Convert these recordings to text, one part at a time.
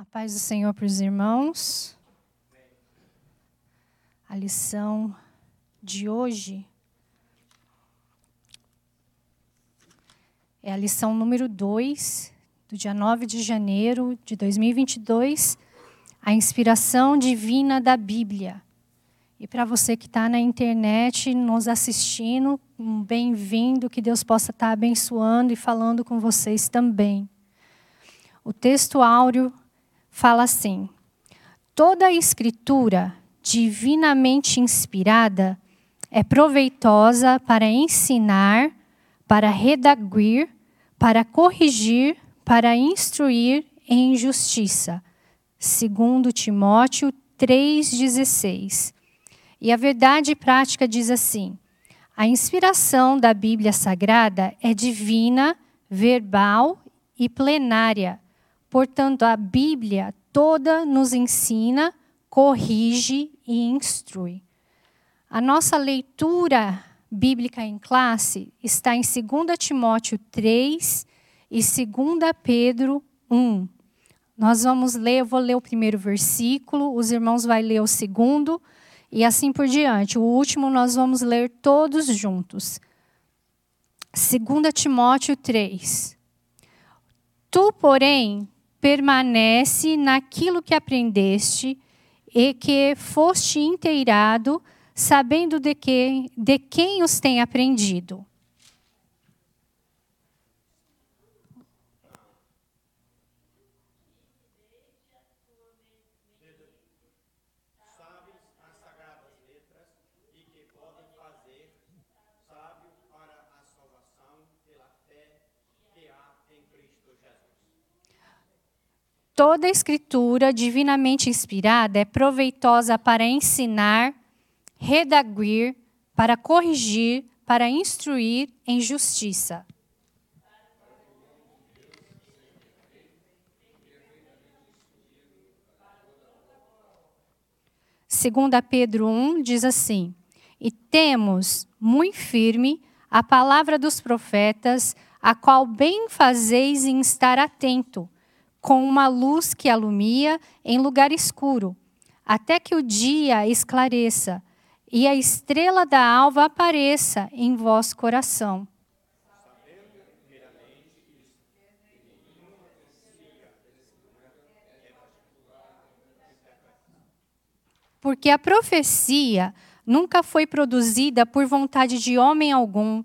A paz do Senhor para os irmãos. A lição de hoje é a lição número 2, do dia 9 de janeiro de 2022, a inspiração divina da Bíblia. E para você que está na internet nos assistindo, um bem-vindo, que Deus possa estar tá abençoando e falando com vocês também. O texto áureo fala assim: toda a escritura divinamente inspirada é proveitosa para ensinar, para redaguir, para corrigir, para instruir em justiça. Segundo Timóteo 3:16. E a verdade prática diz assim: a inspiração da Bíblia Sagrada é divina, verbal e plenária Portanto, a Bíblia toda nos ensina, corrige e instrui. A nossa leitura bíblica em classe está em 2 Timóteo 3 e 2 Pedro 1. Nós vamos ler, eu vou ler o primeiro versículo, os irmãos vão ler o segundo e assim por diante. O último nós vamos ler todos juntos. 2 Timóteo 3. Tu, porém, permanece naquilo que aprendeste e que foste inteirado, sabendo de, que, de quem os tem aprendido. Toda a escritura divinamente inspirada é proveitosa para ensinar, redaguir, para corrigir, para instruir em justiça. Segunda Pedro 1 diz assim: E temos muito firme a palavra dos profetas, a qual bem fazeis em estar atento com uma luz que alumia em lugar escuro, até que o dia esclareça e a estrela da alva apareça em vosso coração. Porque a profecia nunca foi produzida por vontade de homem algum,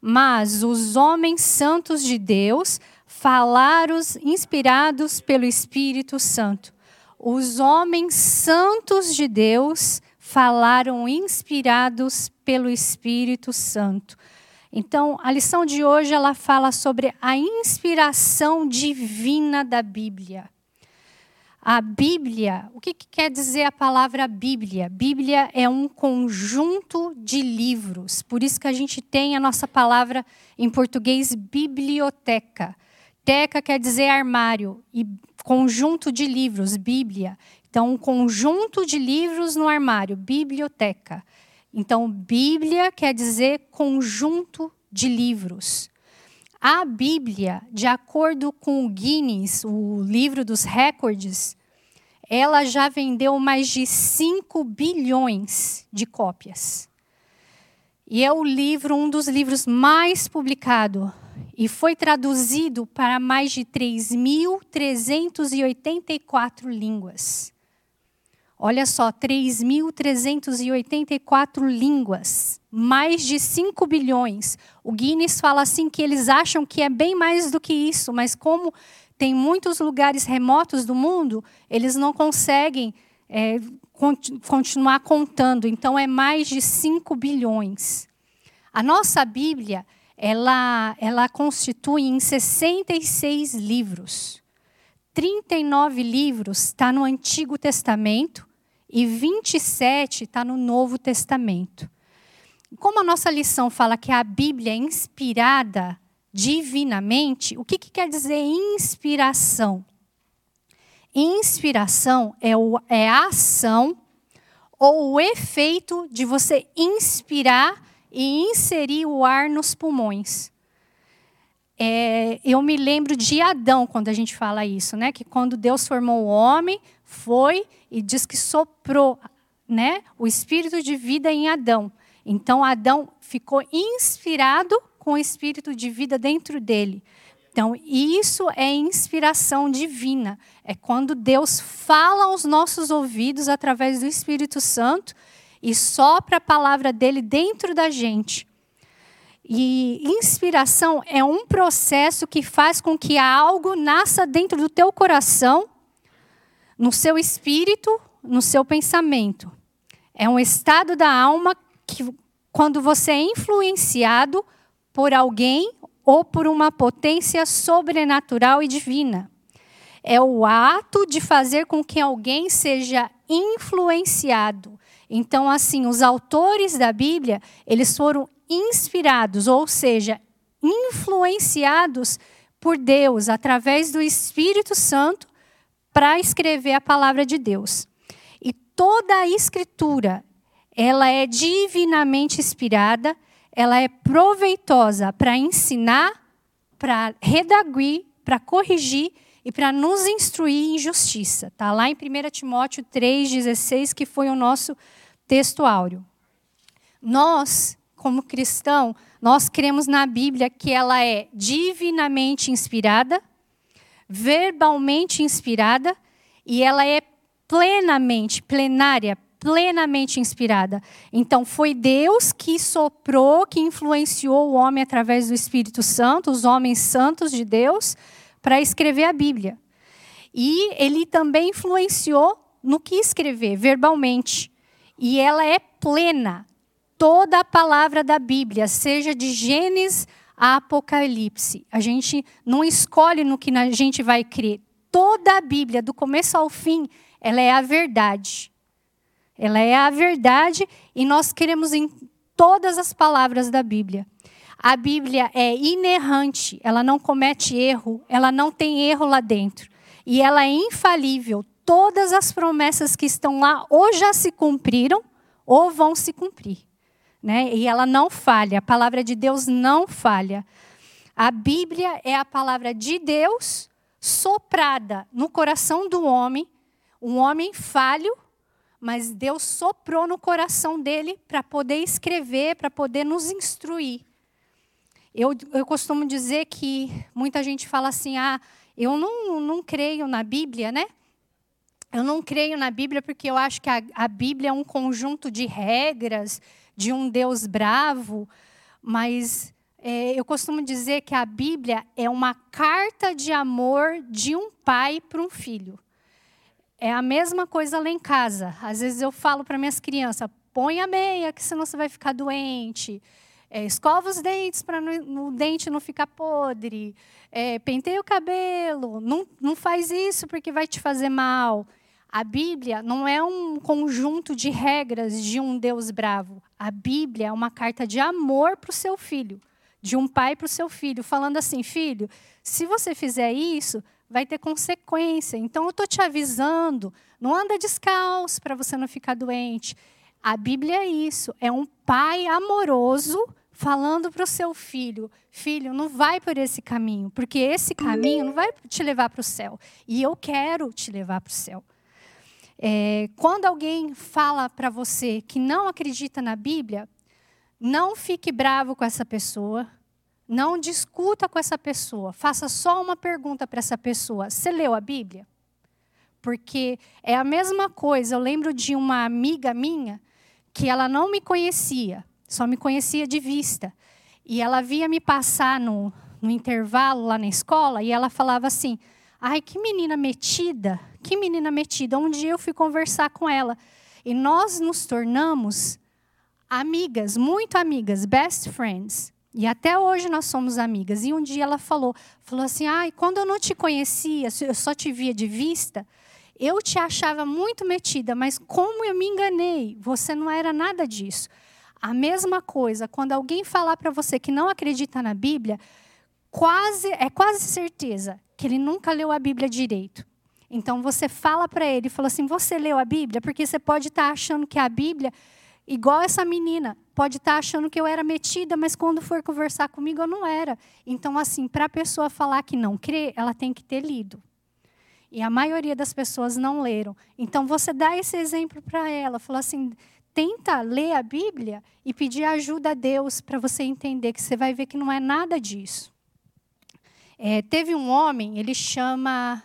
mas os homens santos de Deus falaros inspirados pelo Espírito Santo. Os homens santos de Deus falaram inspirados pelo Espírito Santo. Então, a lição de hoje ela fala sobre a inspiração divina da Bíblia. A Bíblia, o que, que, quer dizer a palavra Bíblia? Bíblia é um conjunto de livros, por isso que a gente tem a nossa palavra em português biblioteca. Teca quer dizer armário e conjunto de livros, Bíblia. Então, um conjunto de livros no armário, biblioteca. Então, Bíblia quer dizer conjunto de livros. A Bíblia, de acordo com o Guinness, o livro dos recordes, ela já vendeu mais de 5 bilhões de cópias. E é o livro, um dos livros mais publicados e foi traduzido para mais de 3.384 línguas. Olha só, 3.384 línguas, mais de 5 bilhões. O Guinness fala assim que eles acham que é bem mais do que isso, mas como tem muitos lugares remotos do mundo, eles não conseguem é, continuar contando. Então, é mais de 5 bilhões. A nossa Bíblia ela, ela constitui em 66 livros. 39 livros está no Antigo Testamento e 27 está no Novo Testamento. Como a nossa lição fala que a Bíblia é inspirada divinamente, o que, que quer dizer inspiração? Inspiração é, o, é a ação ou o efeito de você inspirar e inserir o ar nos pulmões. é, eu me lembro de Adão quando a gente fala isso, né? Que quando Deus formou o homem, foi e diz que soprou, né? O espírito de vida em Adão. Então Adão ficou inspirado com o espírito de vida dentro dele. Então, isso é inspiração divina. É quando Deus fala aos nossos ouvidos através do Espírito Santo e sopra a palavra dele dentro da gente. E inspiração é um processo que faz com que algo nasça dentro do teu coração, no seu espírito, no seu pensamento. É um estado da alma que, quando você é influenciado por alguém ou por uma potência sobrenatural e divina. É o ato de fazer com que alguém seja influenciado. Então, assim, os autores da Bíblia, eles foram inspirados, ou seja, influenciados por Deus através do Espírito Santo para escrever a palavra de Deus. E toda a escritura, ela é divinamente inspirada, ela é proveitosa para ensinar, para redaguir, para corrigir e para nos instruir em justiça. Está lá em 1 Timóteo 3,16, que foi o nosso texto áureo. Nós como cristão, nós cremos na Bíblia que ela é divinamente inspirada, verbalmente inspirada e ela é plenamente, plenária, plenamente inspirada. Então foi Deus que soprou, que influenciou o homem através do Espírito Santo, os homens santos de Deus, para escrever a Bíblia. E ele também influenciou no que escrever verbalmente. E ela é plena, toda a palavra da Bíblia, seja de Gênesis a Apocalipse. A gente não escolhe no que a gente vai crer. Toda a Bíblia, do começo ao fim, ela é a verdade. Ela é a verdade e nós queremos em todas as palavras da Bíblia. A Bíblia é inerrante, ela não comete erro, ela não tem erro lá dentro. E ela é infalível. Todas as promessas que estão lá ou já se cumpriram ou vão se cumprir né? E ela não falha, a palavra de Deus não falha. A Bíblia é a palavra de Deus soprada no coração do homem, um homem falho, mas Deus soprou no coração dele para poder escrever, para poder nos instruir. Eu, eu costumo dizer que muita gente fala assim: ah, eu não, não creio na Bíblia, né? Eu não creio na Bíblia porque eu acho que a, a Bíblia é um conjunto de regras, de um Deus bravo, mas é, eu costumo dizer que a Bíblia é uma carta de amor de um pai para um filho. É a mesma coisa lá em casa. Às vezes eu falo para minhas crianças: põe a meia, que senão você vai ficar doente. É, escova os dentes para o dente não ficar podre. É, penteia o cabelo. Não, não faz isso porque vai te fazer mal. A Bíblia não é um conjunto de regras de um Deus bravo. A Bíblia é uma carta de amor para o seu filho, de um pai para o seu filho, falando assim: filho, se você fizer isso, vai ter consequência. Então eu estou te avisando, não anda descalço para você não ficar doente. A Bíblia é isso, é um pai amoroso falando para o seu filho: filho, não vai por esse caminho, porque esse caminho não vai te levar para o céu. E eu quero te levar para o céu. É, quando alguém fala para você que não acredita na Bíblia, não fique bravo com essa pessoa, não discuta com essa pessoa, faça só uma pergunta para essa pessoa: Você leu a Bíblia? Porque é a mesma coisa. Eu lembro de uma amiga minha que ela não me conhecia, só me conhecia de vista. E ela via me passar no, no intervalo lá na escola e ela falava assim: Ai, que menina metida, que menina metida. Um dia eu fui conversar com ela e nós nos tornamos amigas, muito amigas, best friends. E até hoje nós somos amigas. E um dia ela falou, falou assim: "Ai, quando eu não te conhecia, eu só te via de vista, eu te achava muito metida, mas como eu me enganei, você não era nada disso." A mesma coisa, quando alguém falar para você que não acredita na Bíblia, quase é quase certeza que ele nunca leu a Bíblia direito. Então você fala para ele, fala assim: "Você leu a Bíblia?" Porque você pode estar tá achando que a Bíblia igual essa menina, pode estar tá achando que eu era metida, mas quando for conversar comigo eu não era. Então, assim, para a pessoa falar que não crê, ela tem que ter lido. E a maioria das pessoas não leram. Então, você dá esse exemplo para ela, fala assim: tenta ler a Bíblia e pedir ajuda a Deus para você entender que você vai ver que não é nada disso. É, teve um homem, ele chama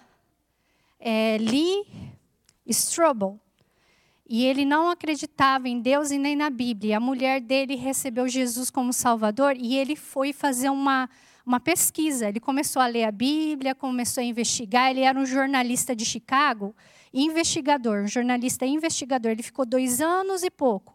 é, Lee Strobel. E ele não acreditava em Deus e nem na Bíblia. A mulher dele recebeu Jesus como Salvador e ele foi fazer uma, uma pesquisa. Ele começou a ler a Bíblia, começou a investigar. Ele era um jornalista de Chicago, investigador, um jornalista investigador. Ele ficou dois anos e pouco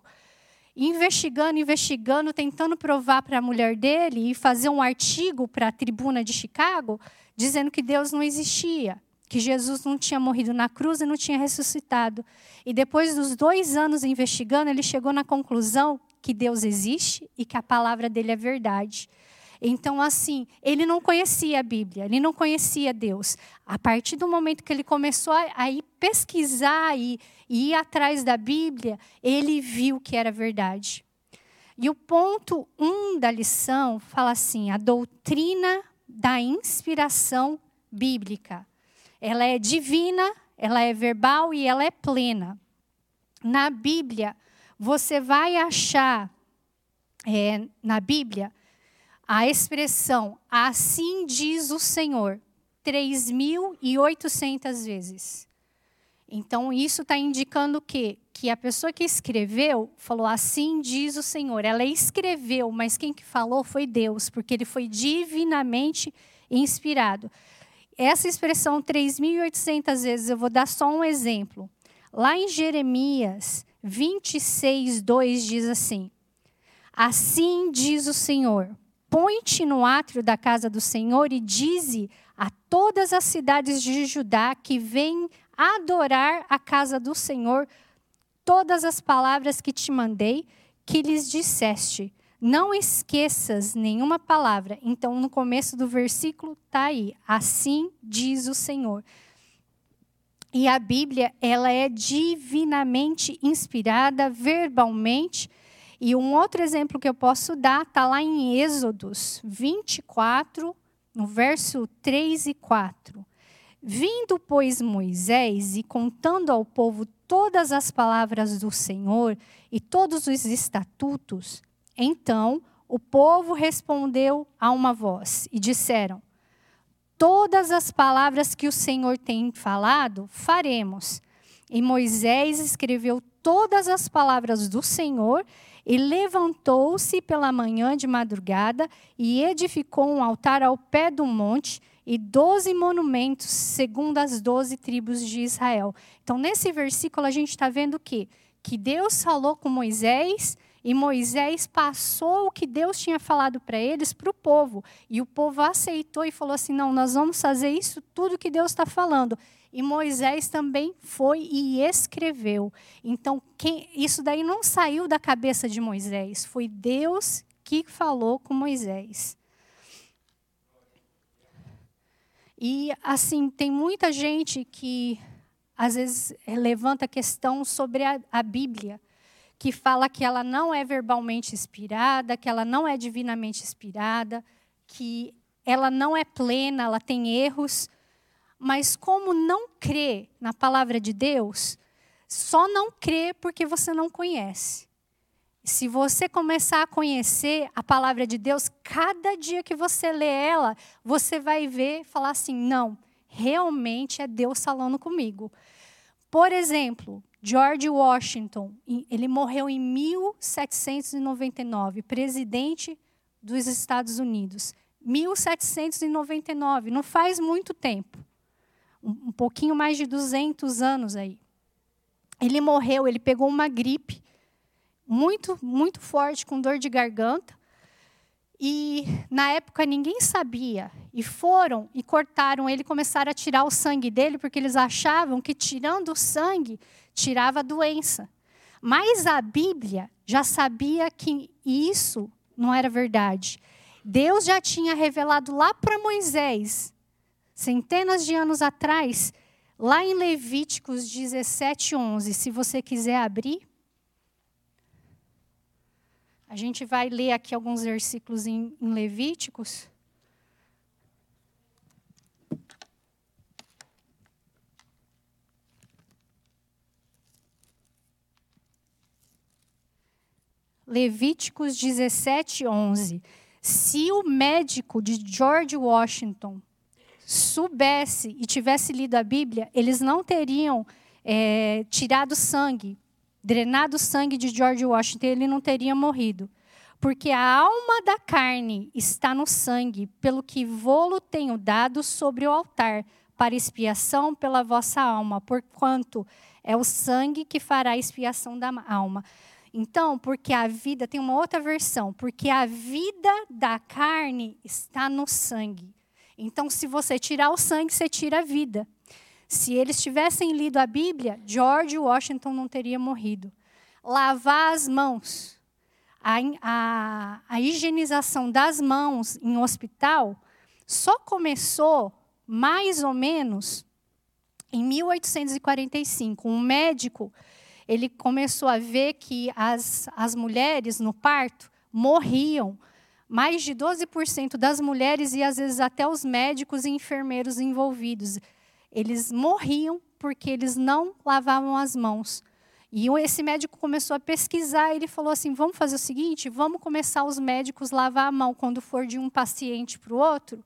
investigando, investigando, tentando provar para a mulher dele e fazer um artigo para a tribuna de Chicago, dizendo que Deus não existia que Jesus não tinha morrido na cruz e não tinha ressuscitado. E depois dos dois anos investigando, ele chegou na conclusão que Deus existe e que a palavra dele é verdade. Então, assim, ele não conhecia a Bíblia, ele não conhecia Deus. A partir do momento que ele começou a, ir pesquisar e, e ir atrás da Bíblia, ele viu que era verdade. E o ponto um da lição fala assim: a doutrina da inspiração bíblica. Ela é divina, ela é verbal e ela é plena. Na Bíblia, você vai achar é, na Bíblia a expressão assim diz o Senhor 3.800 vezes. Então, isso está indicando o quê? Que a pessoa que escreveu falou assim diz o Senhor. Ela escreveu, mas quem que falou foi Deus, porque ele foi divinamente inspirado. Essa expressão 3.800 vezes, eu vou dar só um exemplo. Lá em Jeremias 26, 2 diz assim: Assim diz o Senhor: Põe-te no átrio da casa do Senhor e dize a todas as cidades de Judá que vêm adorar a casa do Senhor todas as palavras que te mandei, que lhes disseste. Não esqueças nenhuma palavra. Então, no começo do versículo está aí. Assim diz o Senhor. E a Bíblia, ela é divinamente inspirada verbalmente. E um outro exemplo que eu posso dar está lá em Êxodos 24, no verso 3 e 4. Vindo, pois, Moisés e contando ao povo todas as palavras do Senhor e todos os estatutos, então o povo respondeu a uma voz e disseram: Todas as palavras que o Senhor tem falado, faremos. E Moisés escreveu todas as palavras do Senhor e levantou-se pela manhã de madrugada e edificou um altar ao pé do monte e doze monumentos, segundo as doze tribos de Israel. Então, nesse versículo, a gente está vendo que que Deus falou com Moisés e Moisés passou o que Deus tinha falado para eles para o povo. E o povo aceitou e falou assim: não, nós vamos fazer isso tudo que Deus está falando. E Moisés também foi e escreveu. Então, quem, isso daí não saiu da cabeça de Moisés, foi Deus que falou com Moisés. E, assim, tem muita gente que, às vezes, levanta questão sobre a, a Bíblia que fala que ela não é verbalmente inspirada, que ela não é divinamente inspirada, que ela não é plena, ela tem erros. Mas como não crê na palavra de Deus, só não crê porque você não conhece. Se você começar a conhecer a palavra de Deus, cada dia que você lê ela, você vai ver, falar assim: não, realmente é Deus falando comigo. Por exemplo, George Washington, ele morreu em 1799, presidente dos Estados Unidos. 1799, não faz muito tempo. Um, pouquinho mais de 200 anos aí. Ele morreu, ele pegou uma gripe muito, muito forte, com dor de garganta. E na época ninguém sabia. E foram e cortaram ele, começaram a tirar o sangue dele, porque eles achavam que tirando o sangue tirava a doença. Mas a Bíblia já sabia que isso não era verdade. Deus já tinha revelado lá para Moisés, centenas de anos atrás, lá em Levíticos 17, 11. Se você quiser abrir. A gente vai ler aqui alguns versículos em, em Levíticos. Levíticos 17, 11. Se o médico de George Washington soubesse e tivesse lido a Bíblia, eles não teriam é, tirado sangue, drenado sangue de George Washington, ele não teria morrido. Porque a alma da carne está no sangue, pelo que vou-lo tenho dado sobre o altar, para expiação pela vossa alma, porquanto é o sangue que fará expiação da alma. Então, porque a vida, tem uma outra versão, porque a vida da carne está no sangue. Então, se você tirar o sangue, você tira a vida. Se eles tivessem lido a Bíblia, George Washington não teria morrido. Lavar as mãos. A, a, a higienização das mãos em hospital só começou mais ou menos em 1845. Um médico ele começou a ver que as, as mulheres no parto morriam. Mais de 12% das mulheres e às vezes até os médicos e enfermeiros envolvidos, eles morriam porque eles não lavavam as mãos. E esse médico começou a pesquisar, ele falou assim: vamos fazer o seguinte, vamos começar os médicos lavar a mão quando for de um paciente para o outro.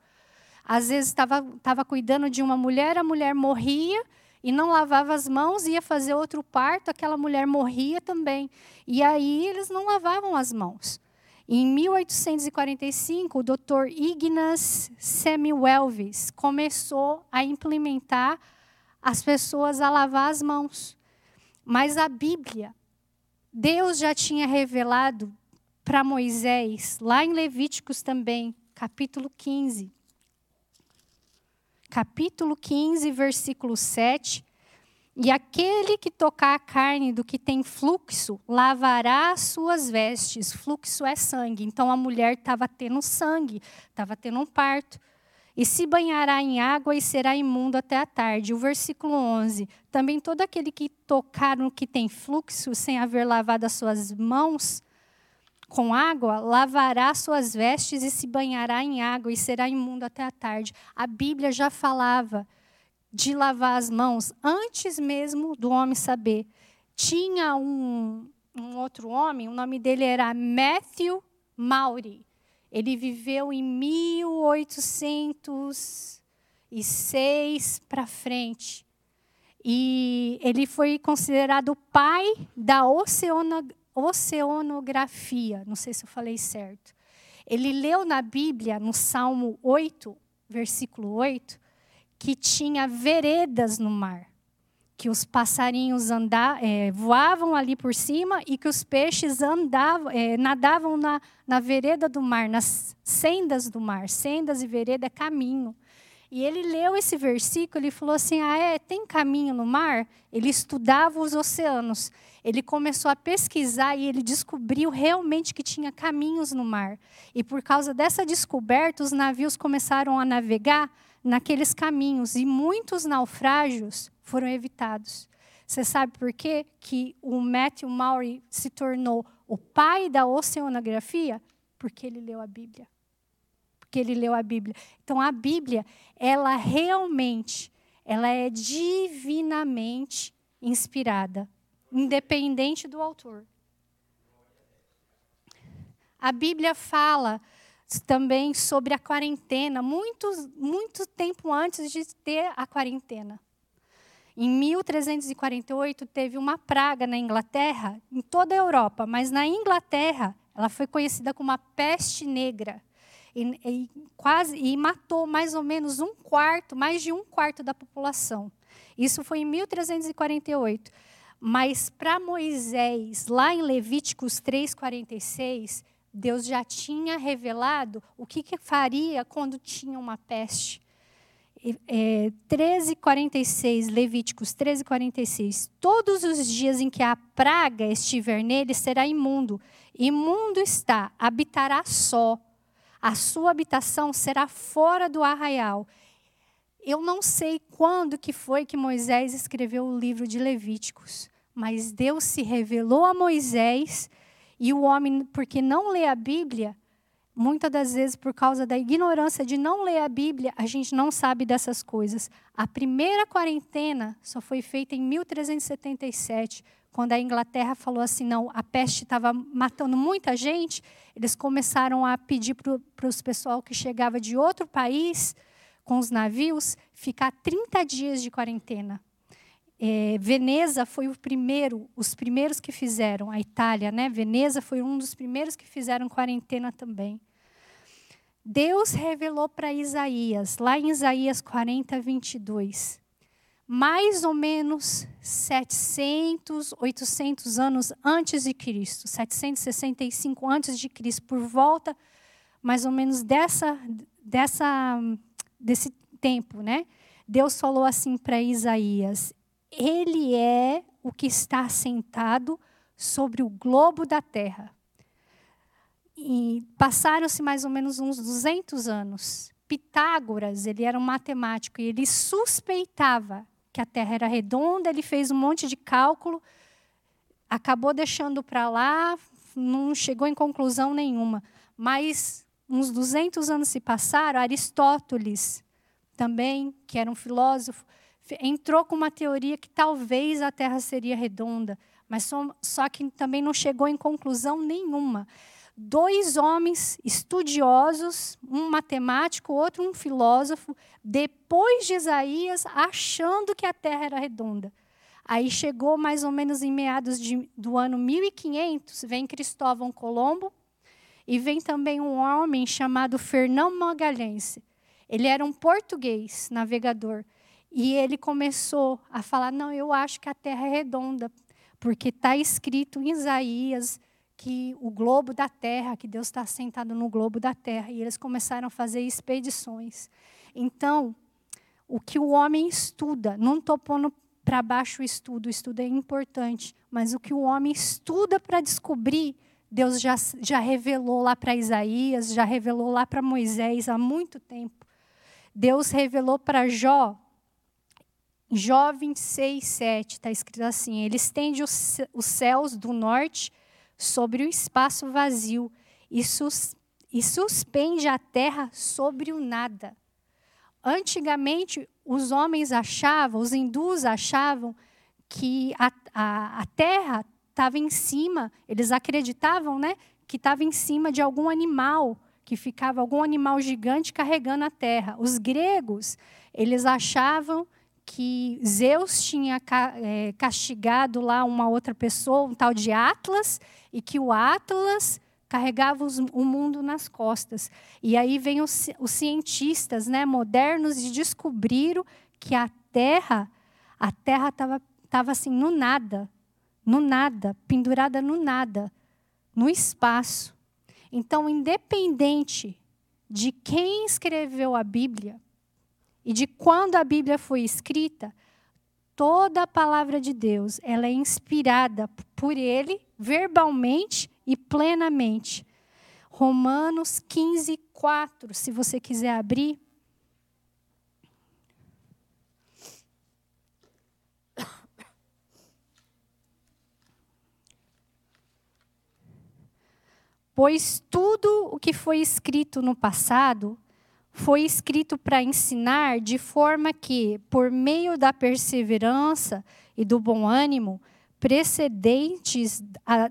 Às vezes estava cuidando de uma mulher, a mulher morria, e não lavava as mãos, ia fazer outro parto, aquela mulher morria também. E aí eles não lavavam as mãos. Em 1845, o Dr. Ignas Semmelweis começou a implementar as pessoas a lavar as mãos. Mas a Bíblia, Deus já tinha revelado para Moisés, lá em Levíticos também, capítulo 15, capítulo 15, versículo 7. E aquele que tocar a carne do que tem fluxo, lavará as suas vestes. Fluxo é sangue. Então a mulher estava tendo sangue, estava tendo um parto. E se banhará em água e será imundo até a tarde. O versículo 11. Também todo aquele que tocar no que tem fluxo, sem haver lavado as suas mãos, com água, lavará suas vestes e se banhará em água e será imundo até a tarde. A Bíblia já falava de lavar as mãos antes mesmo do homem saber. Tinha um, um outro homem, o nome dele era Matthew Maury. Ele viveu em 1806 para frente. E ele foi considerado o pai da oceanografia oceanografia, não sei se eu falei certo. Ele leu na Bíblia, no Salmo 8, versículo 8, que tinha veredas no mar, que os passarinhos anda, é, voavam ali por cima e que os peixes andavam, é, nadavam na, na vereda do mar, nas sendas do mar. Sendas e vereda é caminho. E ele leu esse versículo e falou assim: Ah, é? Tem caminho no mar? Ele estudava os oceanos. Ele começou a pesquisar e ele descobriu realmente que tinha caminhos no mar. E por causa dessa descoberta, os navios começaram a navegar naqueles caminhos e muitos naufrágios foram evitados. Você sabe por quê que o Matthew Maury se tornou o pai da oceanografia? Porque ele leu a Bíblia porque ele leu a Bíblia. Então a Bíblia, ela realmente, ela é divinamente inspirada, independente do autor. A Bíblia fala também sobre a quarentena, muito, muito tempo antes de ter a quarentena. Em 1348 teve uma praga na Inglaterra, em toda a Europa, mas na Inglaterra ela foi conhecida como a peste negra e, e, quase, e matou mais ou menos um quarto, mais de um quarto da população. Isso foi em 1348. Mas para Moisés, lá em Levíticos 3,46, Deus já tinha revelado o que, que faria quando tinha uma peste. É, 13,46, Levíticos 13,46. Todos os dias em que a praga estiver nele, será imundo. Imundo está, habitará só a sua habitação será fora do arraial. Eu não sei quando que foi que Moisés escreveu o livro de Levíticos, mas Deus se revelou a Moisés E o homem, porque não lê a Bíblia, muitas das vezes por causa da ignorância de não ler a Bíblia, a gente não sabe dessas coisas. A primeira quarentena só foi feita em 1377, quando a Inglaterra falou assim: não, a peste estava matando muita gente, eles começaram a pedir para os pessoal que chegava de outro país com os navios ficar 30 dias de quarentena. É, Veneza foi o primeiro, os primeiros que fizeram, a Itália, né? Veneza foi um dos primeiros que fizeram quarentena também. Deus revelou para Isaías, lá em Isaías 40, 22, mais ou menos 700, 800 anos antes de Cristo, 765 antes de Cristo, por volta mais ou menos dessa, dessa, desse tempo, né? Deus falou assim para Isaías: Ele é o que está sentado sobre o globo da terra. E passaram-se mais ou menos uns 200 anos. Pitágoras, ele era um matemático e ele suspeitava que a Terra era redonda, ele fez um monte de cálculo, acabou deixando para lá, não chegou em conclusão nenhuma. Mas uns 200 anos se passaram, Aristóteles, também, que era um filósofo, entrou com uma teoria que talvez a Terra seria redonda, mas só, só que também não chegou em conclusão nenhuma dois homens estudiosos, um matemático, outro um filósofo, depois de Isaías, achando que a Terra era redonda. Aí chegou mais ou menos em meados de, do ano 1500, vem Cristóvão Colombo e vem também um homem chamado Fernão Magalhães. Ele era um português navegador e ele começou a falar: não, eu acho que a Terra é redonda, porque está escrito em Isaías que o globo da terra, que Deus está sentado no globo da terra, e eles começaram a fazer expedições. Então, o que o homem estuda, não estou pondo para baixo o estudo, o estudo é importante, mas o que o homem estuda para descobrir, Deus já, já revelou lá para Isaías, já revelou lá para Moisés há muito tempo. Deus revelou para Jó, Jó 26, 7, está escrito assim: Ele estende os, céus do norte sobre o espaço vazio e, sus, e suspende a terra sobre o nada. Antigamente, os homens achavam, os hindus achavam que a, a, a terra estava em cima, eles acreditavam né, que estava em cima de algum animal, que ficava algum animal gigante carregando a terra. Os gregos, eles achavam que Zeus tinha é, castigado lá uma outra pessoa, um tal de Atlas, e que o Atlas carregava o mundo nas costas. E aí vem os, os cientistas né, modernos e descobriram que a Terra, a Terra estava tava assim no nada, no nada, pendurada no nada, no espaço. Então, independente de quem escreveu a Bíblia, e de quando a Bíblia foi escrita, toda a palavra de Deus, ela é inspirada por ele verbalmente e plenamente. Romanos 15, 4, se você quiser abrir. Pois tudo o que foi escrito no passado foi escrito para ensinar de forma que, por meio da perseverança e do bom ânimo precedentes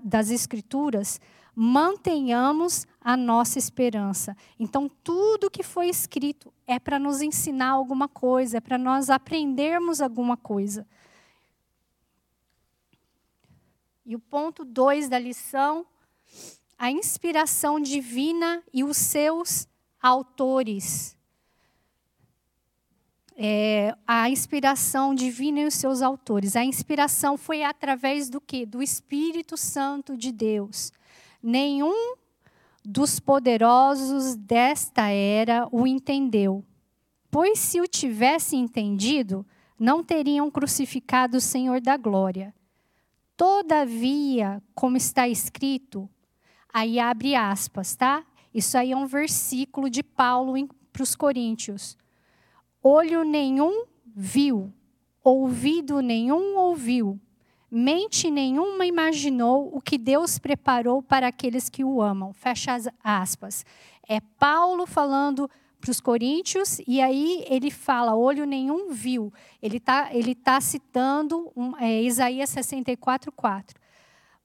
das Escrituras, mantenhamos a nossa esperança. Então, tudo que foi escrito é para nos ensinar alguma coisa, é para nós aprendermos alguma coisa. E o ponto 2 da lição, a inspiração divina e os seus autores. É, a inspiração divina e os seus autores. A inspiração foi através do que? Do Espírito Santo de Deus. Nenhum dos poderosos desta era o entendeu. Pois se o tivesse entendido, não teriam crucificado o Senhor da glória. Todavia, como está escrito, aí abre aspas, tá? Isso aí é um versículo de Paulo para os Coríntios. Olho nenhum viu, ouvido nenhum ouviu, mente nenhuma imaginou o que Deus preparou para aqueles que o amam. Fecha as aspas. É Paulo falando para os coríntios, e aí ele fala: olho nenhum viu. Ele está ele tá citando um, é, Isaías 64, 4.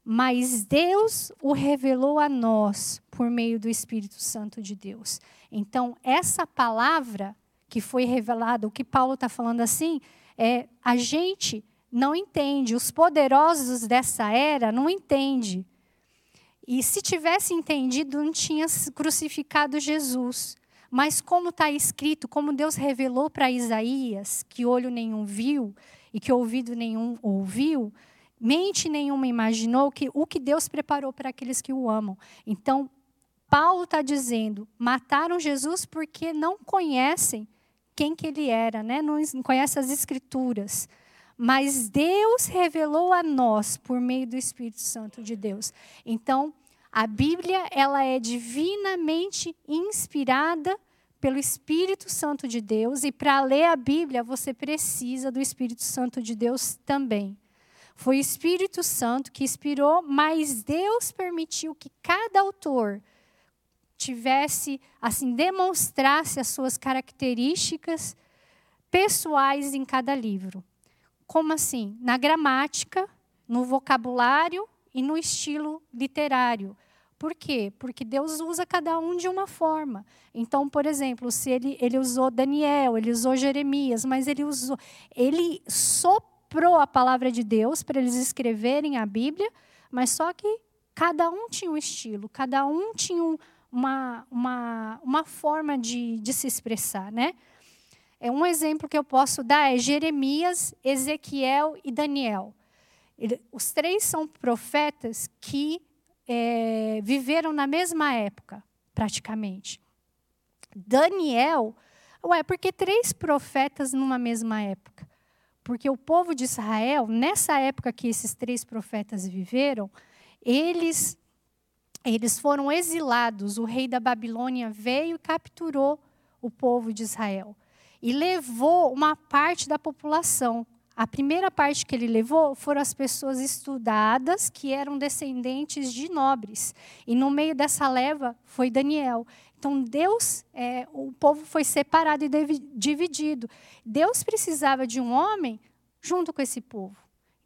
Mas Deus o revelou a nós por meio do Espírito Santo de Deus. Então, essa palavra que foi revelada, o que Paulo está falando assim, é a gente não entende, os poderosos dessa era não entendem. E se tivesse entendido, não tinha crucificado Jesus. Mas como está escrito, como Deus revelou para Isaías, que olho nenhum viu e que ouvido nenhum ouviu, mente nenhuma imaginou que o que Deus preparou para aqueles que o amam. Então, Paulo está dizendo, mataram Jesus porque não conhecem quem que ele era, né? não conhecem as escrituras. Mas Deus revelou a nós por meio do Espírito Santo de Deus. Então, a Bíblia ela é divinamente inspirada pelo Espírito Santo de Deus e para ler a Bíblia você precisa do Espírito Santo de Deus também. Foi o Espírito Santo que inspirou, mas Deus permitiu que cada autor tivesse, assim, demonstrasse as suas características pessoais em cada livro. Como assim? Na gramática, no vocabulário e no estilo literário. Por quê? Porque Deus usa cada um de uma forma. Então, por exemplo, se ele, ele usou Daniel, ele usou Jeremias, mas ele usou, ele soprou a palavra de Deus para eles escreverem a Bíblia, mas só que cada um tinha um estilo, cada um tinha uma, uma, uma forma de, de se expressar, né? É um exemplo que eu posso dar é Jeremias, Ezequiel e Daniel. Os três são profetas que é, viveram na mesma época, praticamente. Daniel, ué, porque três profetas numa mesma época? Porque o povo de Israel, nessa época que esses três profetas viveram, eles, eles foram exilados. O rei da Babilônia veio e capturou o povo de Israel. E levou uma parte da população. A primeira parte que ele levou foram as pessoas estudadas que eram descendentes de nobres. E no meio dessa leva foi Daniel. Então Deus, é, o povo foi separado e dividido. Deus precisava de um homem junto com esse povo.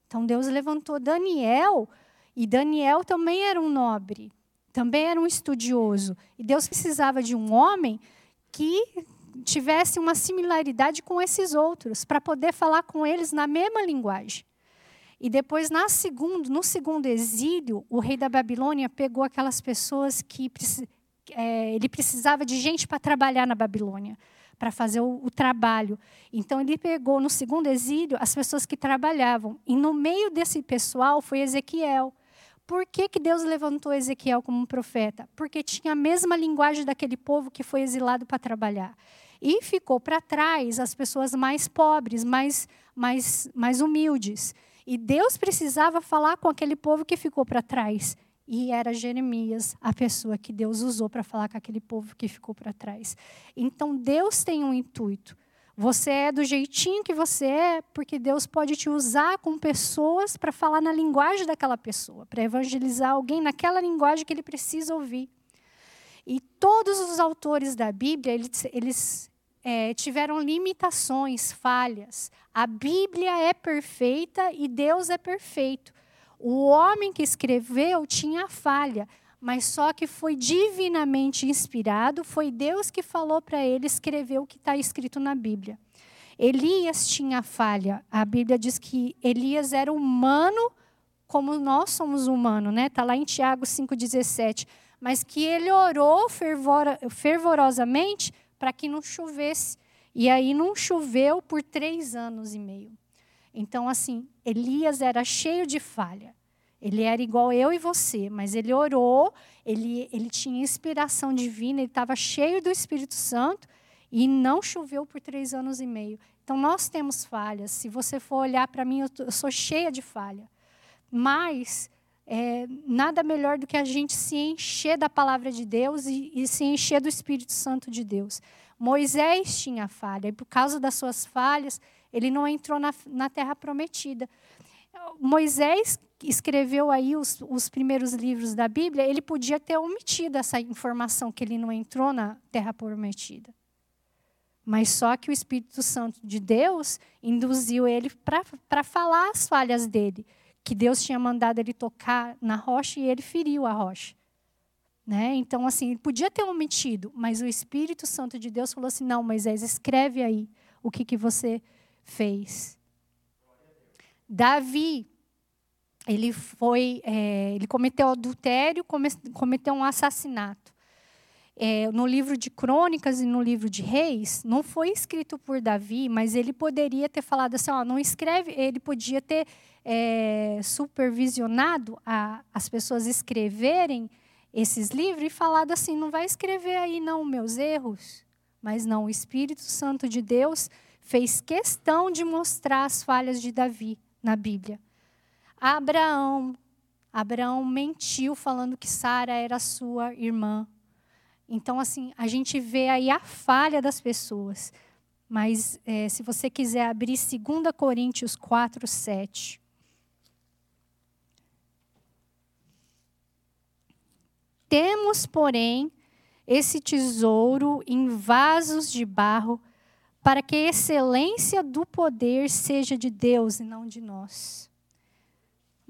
Então Deus levantou Daniel e Daniel também era um nobre, também era um estudioso. E Deus precisava de um homem que tivesse uma similaridade com esses outros, para poder falar com eles na mesma linguagem. E depois, na segundo, no segundo exílio, o rei da Babilônia pegou aquelas pessoas que é, ele precisava de gente para trabalhar na Babilônia, para fazer o, o, trabalho. Então, ele pegou no segundo exílio as pessoas que trabalhavam. E no meio desse pessoal foi Ezequiel. Por que, que Deus levantou Ezequiel como um profeta? Porque tinha a mesma linguagem daquele povo que foi exilado para trabalhar. E ficou para trás as pessoas mais pobres, mais, mais, mais humildes. E Deus precisava falar com aquele povo que ficou para trás. E era Jeremias a pessoa que Deus usou para falar com aquele povo que ficou para trás. Então Deus tem um intuito. Você é do jeitinho que você é, porque Deus pode te usar com pessoas para falar na linguagem daquela pessoa, para evangelizar alguém naquela linguagem que ele precisa ouvir. E todos os autores da Bíblia, eles, eles é, tiveram limitações, falhas. A Bíblia é perfeita e Deus é perfeito. O homem que escreveu tinha falha, mas só que foi divinamente inspirado, foi Deus que falou para ele escrever o que está escrito na Bíblia. Elias tinha falha. A Bíblia diz que Elias era humano como nós somos humanos, né? Está lá em Tiago 5,17. Mas que ele orou fervorosamente para que não chovesse. E aí não choveu por três anos e meio. Então, assim, Elias era cheio de falha. Ele era igual eu e você, mas ele orou, ele, ele tinha inspiração divina, ele estava cheio do Espírito Santo e não choveu por três anos e meio. Então, nós temos falhas. Se você for olhar para mim, eu, eu sou cheia de falha. Mas é, nada melhor do que a gente se encher da palavra de Deus e, e se encher do Espírito Santo de Deus. Moisés tinha falha, e por causa das suas falhas, ele não entrou na, na terra prometida. Moisés escreveu aí os, os primeiros livros da Bíblia, ele podia ter omitido essa informação que ele não entrou na Terra Prometida. Mas só que o Espírito Santo de Deus induziu ele para falar as falhas dele, que Deus tinha mandado ele tocar na rocha e ele feriu a rocha. Né? Então, assim, ele podia ter omitido, mas o Espírito Santo de Deus falou assim: não, Moisés, escreve aí o que, que você fez. Davi, ele foi, é, ele cometeu adultério, cometeu um assassinato. É, no livro de Crônicas e no livro de Reis, não foi escrito por Davi, mas ele poderia ter falado assim, ó, não escreve, ele podia ter é, supervisionado a, as pessoas escreverem esses livros e falado assim, não vai escrever aí não meus erros, mas não, o Espírito Santo de Deus fez questão de mostrar as falhas de Davi na Bíblia. Abraão. Abraão mentiu falando que Sara era sua irmã. Então, assim, a gente vê aí a falha das pessoas. Mas é, se você quiser abrir 2 Coríntios 4, 7. Temos, porém, esse tesouro em vasos de barro, para que a excelência do poder seja de Deus e não de nós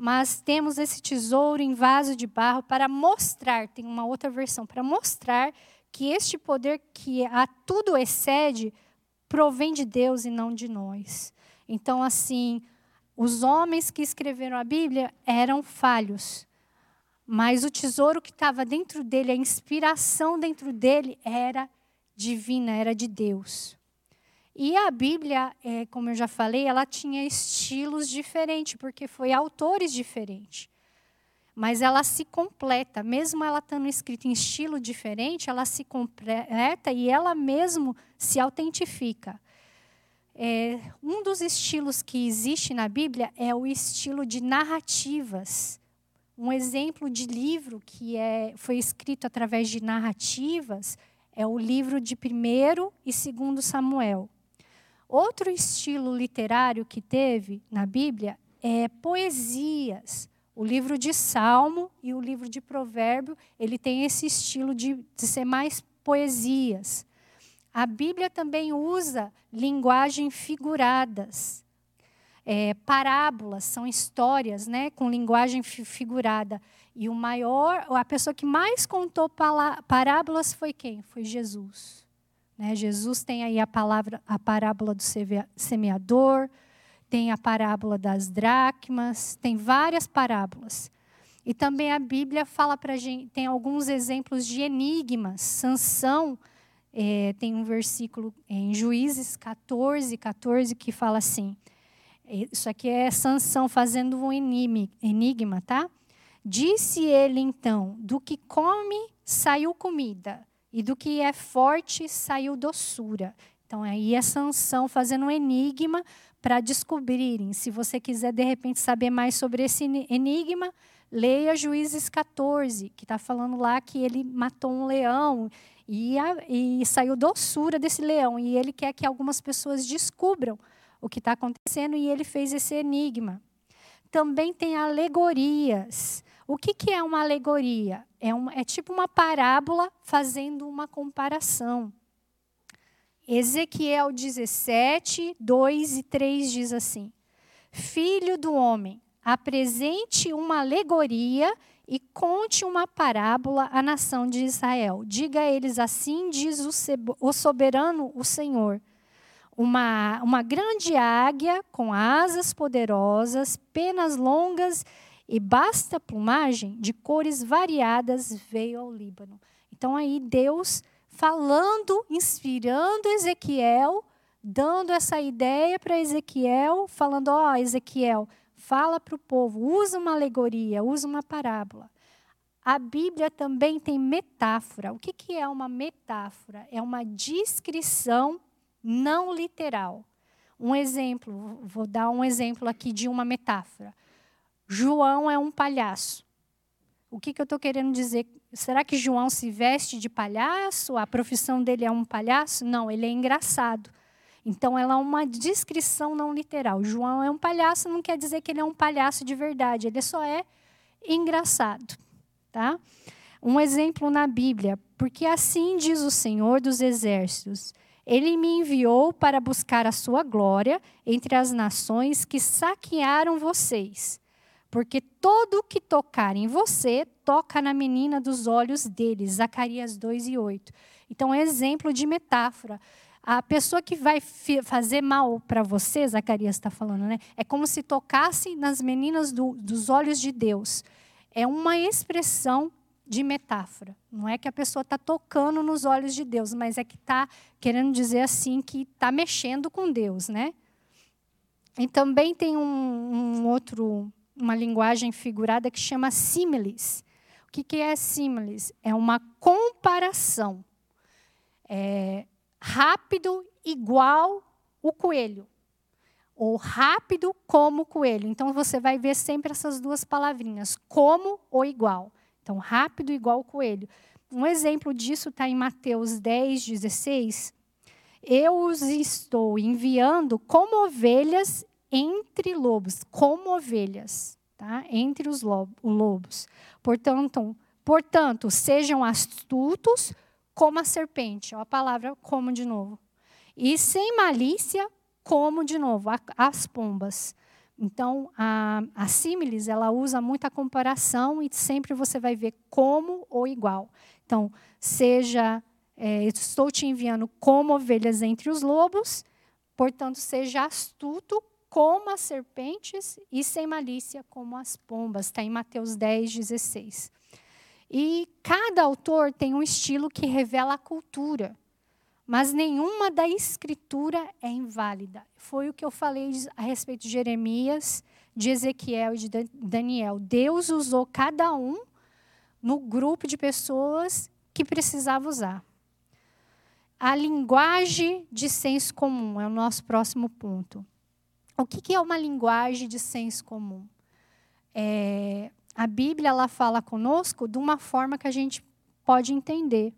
mas temos esse tesouro em vaso de barro para mostrar, tem uma outra versão, para mostrar que este poder que a tudo excede provém de Deus e não de nós. Então, assim, os homens que escreveram a Bíblia eram falhos, mas o tesouro que estava dentro dele, a inspiração dentro dele era divina, era de Deus. E a Bíblia, é, como eu já falei, ela tinha estilos diferentes, porque foi autores diferentes. Mas ela se completa, mesmo ela estando escrita em estilo diferente, ela se completa e ela mesmo se autentifica. É, um dos estilos que existe na Bíblia é o estilo de narrativas. Um exemplo de livro que é, foi escrito através de narrativas é o livro de 1 e 2 Samuel. Outro estilo literário que teve na Bíblia é poesias. O livro de Salmo e o livro de Provérbio, ele tem esse estilo de, de ser mais poesias. A Bíblia também usa linguagem figuradas. É, parábolas são histórias né, com linguagem figurada. E o maior, a pessoa que mais contou parábolas foi quem? Foi Jesus. Né? Jesus tem aí a palavra, a parábola do semeador, tem a parábola das dracmas, tem várias parábolas. E também a Bíblia fala para gente, tem alguns exemplos de enigmas. Sansão é, tem um versículo em Juízes 14, 14 que fala assim. Isso aqui é Sansão fazendo um enigma, tá? Disse ele então: do que come saiu comida, e do que é forte saiu doçura. Então, aí é Sansão fazendo um enigma para descobrirem. Se você quiser, de repente, saber mais sobre esse enigma, leia Juízes 14, que está falando lá que ele matou um leão e, a, e saiu doçura desse leão. E ele quer que algumas pessoas descubram o que está acontecendo e ele fez esse enigma. Também tem alegorias. O que, que é uma alegoria? É, uma, é tipo uma parábola fazendo uma comparação. Ezequiel 17, 2 e 3 diz assim: Filho do homem, apresente uma alegoria e conte uma parábola à nação de Israel. Diga a eles assim: diz o soberano, o Senhor. Uma, uma grande águia com asas poderosas, penas longas e basta plumagem de cores variadas veio ao Líbano. Então aí Deus falando, inspirando Ezequiel, dando essa ideia para Ezequiel, falando: ó, oh, Ezequiel, fala para o povo, usa uma alegoria, usa uma parábola. A Bíblia também tem metáfora. O que, que é uma metáfora? É uma descrição não literal. Um exemplo, vou dar um exemplo aqui de uma metáfora. João é um palhaço. O que, que eu estou querendo dizer? Será que João se veste de palhaço? A profissão dele é um palhaço? Não, ele é engraçado. Então, ela é uma descrição não literal. João é um palhaço, não quer dizer que ele é um palhaço de verdade, ele só é engraçado. Tá? Um exemplo na Bíblia, porque assim diz o Senhor dos Exércitos: Ele me enviou para buscar a sua glória entre as nações que saquearam vocês. Porque todo o que tocar em você, toca na menina dos olhos deles. Zacarias 2 e 8. Então, é exemplo de metáfora. A pessoa que vai fazer mal para você, Zacarias está falando, né? É como se tocasse nas meninas do, dos olhos de Deus. É uma expressão de metáfora. Não é que a pessoa está tocando nos olhos de Deus, mas é que está querendo dizer assim que está mexendo com Deus, né? E também tem um, um, outro, uma linguagem figurada que chama símiles. O que, que é símiles? É uma comparação. É, rápido igual o coelho, ou rápido como o coelho. Então você vai ver sempre essas duas palavrinhas, como ou igual. Então, rápido igual o coelho. Um exemplo disso está em Mateus 10, 16. Eu os estou enviando como ovelhas entre lobos, como ovelhas, tá? Entre os lobos. Portanto, portanto, sejam astutos como a serpente, ó, a palavra como de novo. E sem malícia, como de novo, as pombas. Então, a, a símiles, ela usa muita comparação e sempre você vai ver como ou igual. Então, seja, é, estou te enviando como ovelhas entre os lobos, portanto, seja astuto como as serpentes e sem malícia como as pombas. Está em Mateus 10, 16. E cada autor tem um estilo que revela a cultura, mas nenhuma da escritura é inválida. Foi o que eu falei a respeito de Jeremias, de Ezequiel e de Daniel. Deus usou cada um no grupo de pessoas que precisava usar. A linguagem de senso comum é o nosso próximo ponto. O que é uma linguagem de senso comum? É, a Bíblia ela fala conosco de uma forma que a gente pode entender.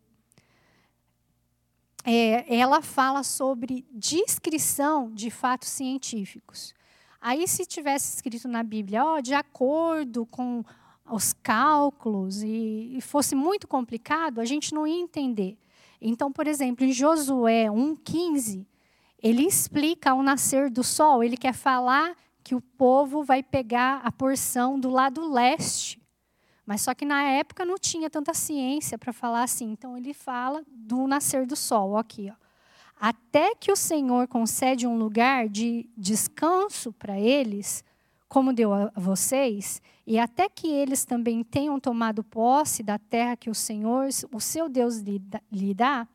É, ela fala sobre descrição de fatos científicos. Aí, se tivesse escrito na Bíblia, de acordo com os cálculos, e, e fosse muito complicado, a gente não ia entender. Então, por exemplo, em Josué 1,15, ele explica o nascer do sol, ele quer falar que o povo vai pegar a porção do lado leste. Mas só que na época não tinha tanta ciência para falar assim. Então ele fala do nascer do sol, aqui, ó. Até que o Senhor concede um lugar de descanso para eles, como deu a vocês, e até que eles também tenham tomado posse da terra que o Senhor, o seu Deus, lhe dá,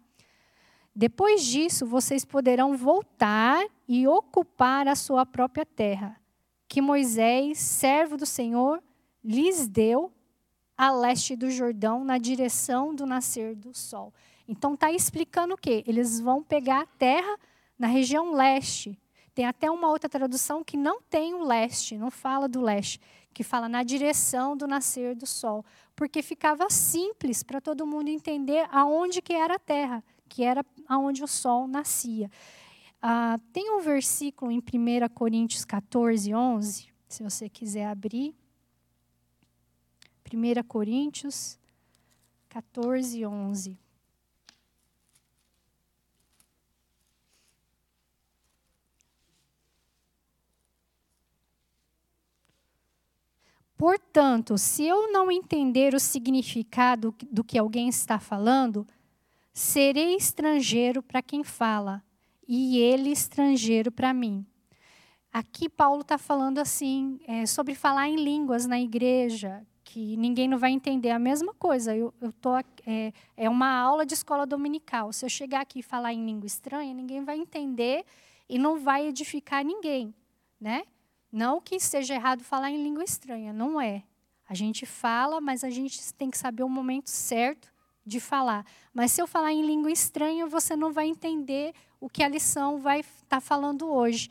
depois disso, vocês poderão voltar e ocupar a sua própria terra, que Moisés, servo do Senhor, lhes deu a leste do Jordão, na direção do nascer do sol. Então, está explicando o quê? Eles vão pegar a terra na região leste. Tem até uma outra tradução que não tem o leste, não fala do leste, que fala na direção do nascer do sol. Porque ficava simples para todo mundo entender aonde que era a terra que era aonde o sol nascia. Ah, tem um versículo em 1 Coríntios 14, 11, se você quiser abrir. 1 Coríntios 14, 11. Portanto, se eu não entender o significado do que alguém está falando, Serei estrangeiro para quem fala, e ele estrangeiro para mim. Aqui Paulo está falando assim é, sobre falar em línguas na igreja, que ninguém não vai entender a mesma coisa. Eu, eu tô, é, é uma aula de escola dominical. Se eu chegar aqui e falar em língua estranha, ninguém vai entender e não vai edificar ninguém, né? Não que seja errado falar em língua estranha, não é. A gente fala, mas a gente tem que saber o momento certo de falar. Mas se eu falar em língua estranha, você não vai entender o que a lição vai estar tá falando hoje.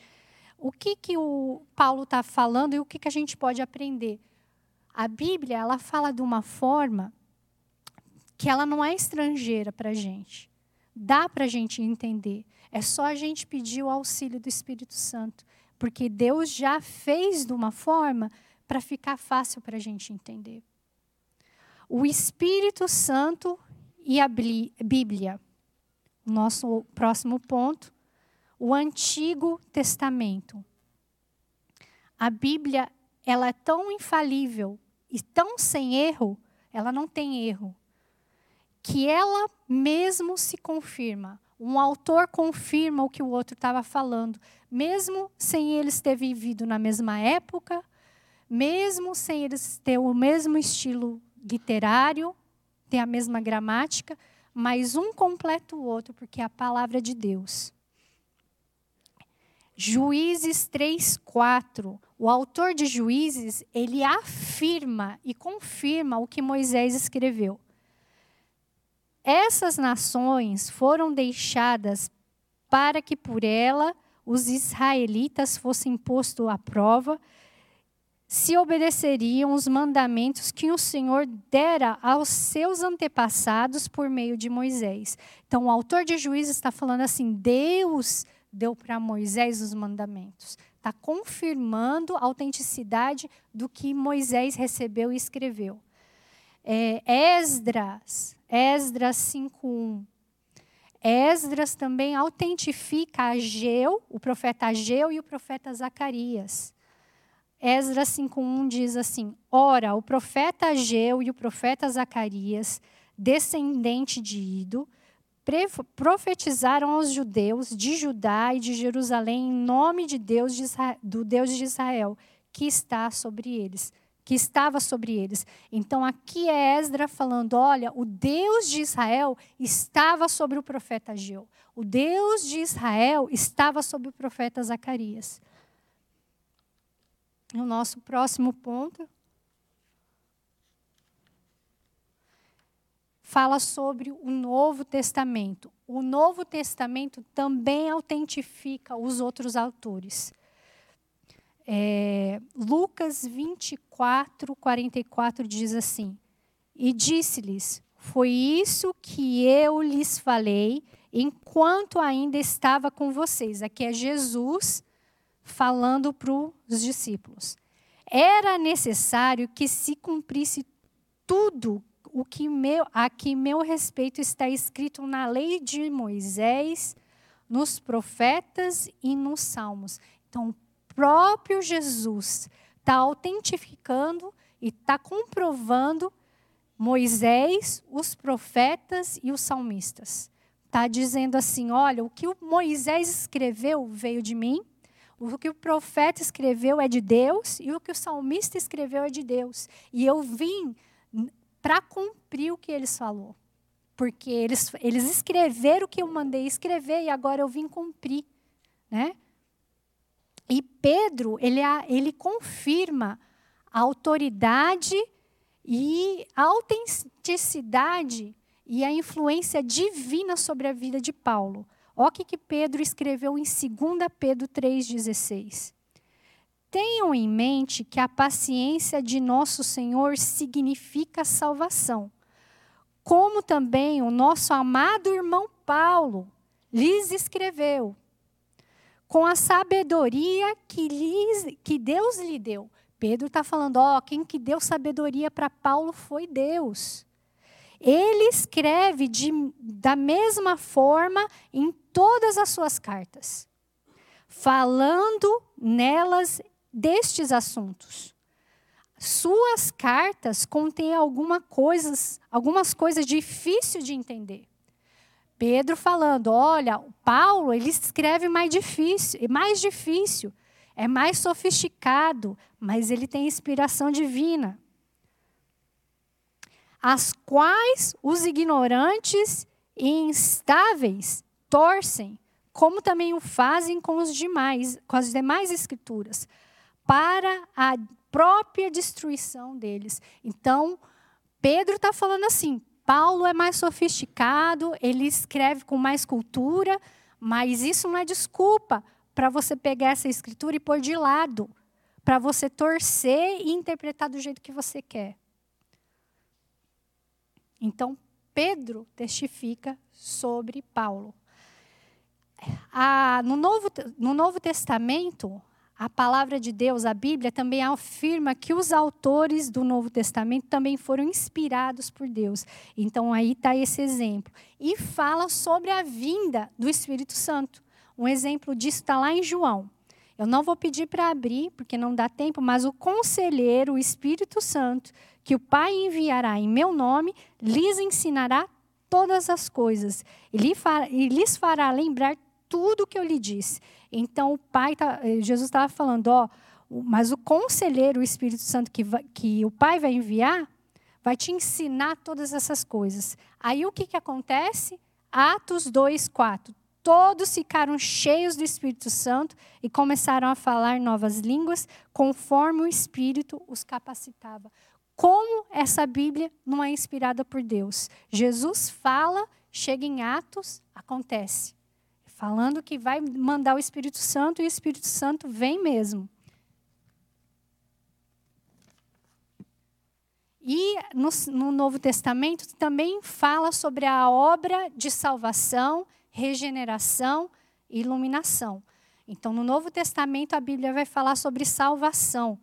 O que, que o Paulo está falando e o que, que a gente pode aprender? A Bíblia ela fala de uma forma que ela não é estrangeira para a gente. Dá para a gente entender. É só a gente pedir o auxílio do Espírito Santo, porque Deus já fez de uma forma para ficar fácil para a gente entender. O Espírito Santo e a Bíblia. Nosso próximo ponto, o Antigo Testamento. A Bíblia, ela é tão infalível e tão sem erro, ela não tem erro, que ela mesmo se confirma. Um autor confirma o que o outro estava falando, mesmo sem eles ter vivido na mesma época, mesmo sem eles ter o mesmo estilo literário, ter a mesma gramática, mas um completa o outro, porque é a palavra de Deus. Juízes 3, 4. O autor de Juízes, ele afirma e confirma o que Moisés escreveu. Essas nações foram deixadas para que por ela os israelitas fossem postos à prova se obedeceriam os mandamentos que o Senhor dera aos seus antepassados por meio de Moisés. Então, o autor de Juízes está falando assim: Deus deu para Moisés os mandamentos. Está confirmando a autenticidade do que Moisés recebeu e escreveu. É, Esdras, Esdras 5.1. Esdras também autentifica Ageu, o profeta Ageu e o profeta Zacarias. Esdras 5.1 diz assim: Ora, o profeta Ageu e o profeta Zacarias, descendente de Ido, profetizaram aos judeus de Judá e de Jerusalém em nome de Deus de Israel, do Deus de Israel, que está sobre eles, que estava sobre eles. Então aqui é Esdra falando, olha, o Deus de Israel estava sobre o profeta Ageu. O Deus de Israel estava sobre o profeta Zacarias. O nosso próximo ponto fala sobre o Novo Testamento. O Novo Testamento também autentifica os outros autores. É, Lucas 24, 44 diz assim: E disse-lhes: Foi isso que eu lhes falei enquanto ainda estava com vocês. Aqui é Jesus falando para os discípulos. Era necessário que se cumprisse tudo o que meu, a que meu respeito está escrito na lei de Moisés, nos profetas e nos salmos. Então, o próprio Jesus está autentificando e está comprovando Moisés, os profetas e os salmistas. Está dizendo assim: olha, o que o Moisés escreveu veio de mim, o que o profeta escreveu é de Deus e o que o salmista escreveu é de Deus. E eu vim para cumprir o que eles falou. Porque eles, eles escreveram o que eu mandei escrever e agora eu vim cumprir. Né? E Pedro, ele, ele confirma a autoridade e a autenticidade e a influência divina sobre a vida de Paulo. Olha o que, que Pedro escreveu em 2 Pedro 3,16. Tenham em mente que a paciência de nosso Senhor significa salvação, como também o nosso amado irmão Paulo lhes escreveu, com a sabedoria que, lhes, que Deus lhe deu. Pedro está falando, ó, quem que deu sabedoria para Paulo foi Deus. Ele escreve de, da mesma forma em todas as suas cartas, falando nelas destes assuntos. Suas cartas contêm alguma coisas, algumas coisas difíceis de entender. Pedro falando, olha, Paulo ele escreve mais difícil, mais difícil, é mais sofisticado, mas ele tem inspiração divina. As quais os ignorantes e instáveis torcem, como também o fazem com os demais, com as demais escrituras, para a própria destruição deles. Então, Pedro está falando assim: Paulo é mais sofisticado, ele escreve com mais cultura, mas isso não é desculpa para você pegar essa escritura e pôr de lado, para você torcer e interpretar do jeito que você quer. Então, Pedro testifica sobre Paulo. a, no, Novo, no Novo Testamento, a palavra de Deus, a Bíblia, também afirma que os autores do Novo Testamento também foram inspirados por Deus. Então, aí está esse exemplo. E fala sobre a vinda do Espírito Santo. Um exemplo disso está lá em João. Eu não vou pedir para abrir, porque não dá tempo, mas o conselheiro, o Espírito Santo, que o Pai enviará em meu nome, lhes ensinará todas as coisas e lhes fará lembrar tudo o que eu lhe disse. Então, o Pai, tá, eh, Jesus estava falando, ó, mas o conselheiro, o Espírito Santo que, vai, que o Pai vai enviar, vai te ensinar todas essas coisas. Aí o que, que acontece? Atos 2, 4. Todos ficaram cheios do Espírito Santo e começaram a falar novas línguas, conforme o Espírito os capacitava. Como essa Bíblia não é inspirada por Deus? Jesus fala, chega em Atos, acontece falando que vai mandar o Espírito Santo e o Espírito Santo vem mesmo. E no, no, Novo Testamento também fala sobre a obra de salvação, regeneração e iluminação. Então, no Novo Testamento, a Bíblia vai falar sobre salvação.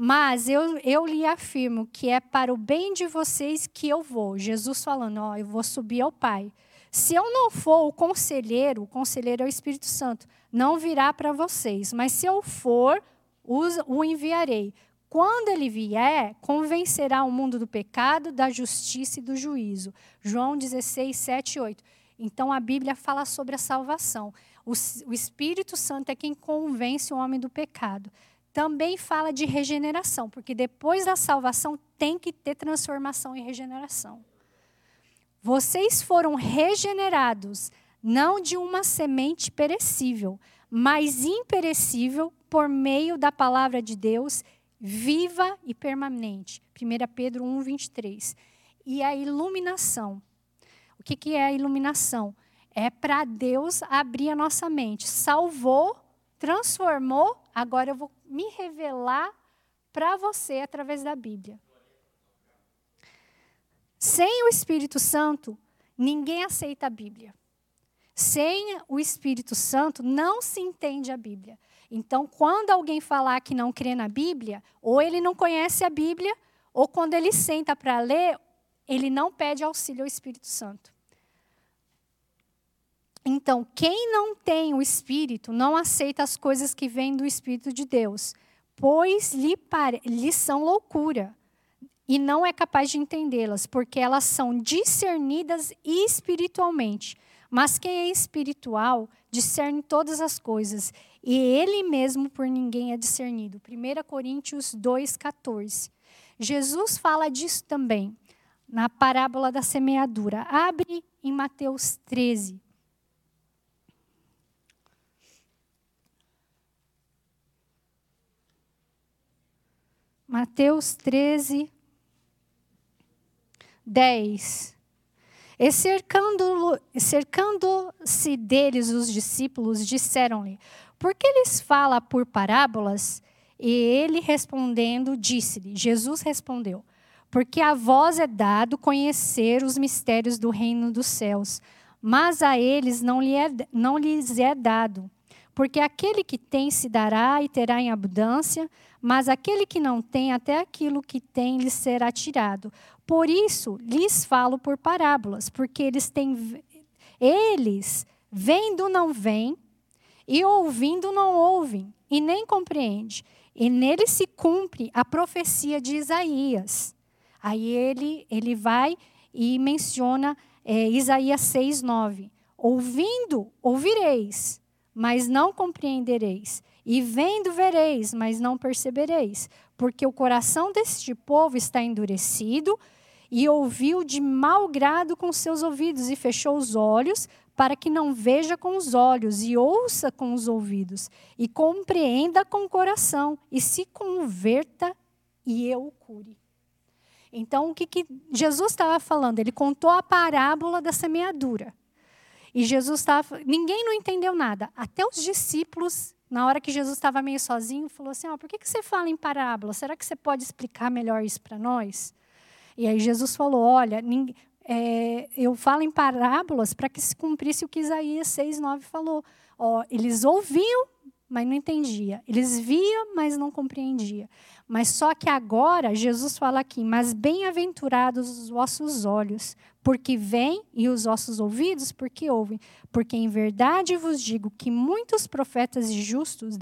Mas eu, eu lhe afirmo que é para o bem de vocês que eu vou. Jesus falando, ó, eu vou subir ao Pai. Se eu não for o conselheiro, o conselheiro é o Espírito Santo, não virá para vocês. Mas se eu for, o enviarei. Quando ele vier, convencerá o mundo do pecado, da justiça e do juízo. João 16, 7 e 8. Então a Bíblia fala sobre a salvação. O Espírito Santo é quem convence o homem do pecado. Também fala de regeneração, porque depois da salvação tem que ter transformação e regeneração. Vocês foram regenerados, não de uma semente perecível, mas imperecível por meio da palavra de Deus, viva e permanente. 1 Pedro 1, 23. E a iluminação. O que, que é a iluminação? É para Deus abrir a nossa mente. Salvou, transformou, agora eu vou me revelar para você através da Bíblia. Sem o Espírito Santo, ninguém aceita a Bíblia. Sem o Espírito Santo, não se entende a Bíblia. Então, quando alguém falar que não crê na Bíblia, ou ele não conhece a Bíblia, ou quando ele senta para ler, ele não pede auxílio ao Espírito Santo. Então, quem não tem o Espírito não aceita as coisas que vêm do Espírito de Deus, pois lhe, pare... lhe são loucura e não é capaz de entendê-las, porque elas são discernidas espiritualmente. Mas quem é espiritual discerne todas as coisas, e ele mesmo por ninguém é discernido. 1 Coríntios 2,14. Jesus fala disso também na parábola da semeadura. Abre em Mateus 13. Mateus 13, 10. E cercando-se cercando deles os discípulos, disseram-lhe: Por que eles fala por parábolas? E ele respondendo, disse-lhe: Jesus respondeu: Porque a vós é dado conhecer os mistérios do reino dos céus, mas a eles não, lhe é, não lhes é dado. Porque aquele que tem se dará e terá em abundância, mas aquele que não tem, até aquilo que tem lhe será tirado. Por isso lhes falo por parábolas, porque eles têm eles vendo não veem e ouvindo não ouvem e nem compreendem. E nele se cumpre a profecia de Isaías. Aí ele ele vai e menciona é, Isaías 6:9. Ouvindo ouvireis, mas não compreendereis. E vendo vereis, mas não percebereis, porque o coração deste povo está endurecido e ouviu de mau grado com seus ouvidos e fechou os olhos para que não veja com os olhos e ouça com os ouvidos e compreenda com o coração e se converta e eu o cure. Então, o que, que Jesus estava falando? Ele contou a parábola da semeadura. E Jesus estava. Ninguém não entendeu nada. Até os discípulos, na hora que Jesus estava meio sozinho, falou assim: oh, por que, que você fala em parábola? Será que você pode explicar melhor isso para nós? E aí Jesus falou: olha, é, eu falo em parábolas para que se cumprisse o que Isaías 6, 9 falou. Ó, eles ouviam, mas não entendia. Eles viam, mas não compreendia. Mas só que agora Jesus fala aqui: "Mas bem-aventurados os vossos olhos, porque veem, e os vossos ouvidos, porque ouvem. Porque em verdade vos digo que muitos profetas e justos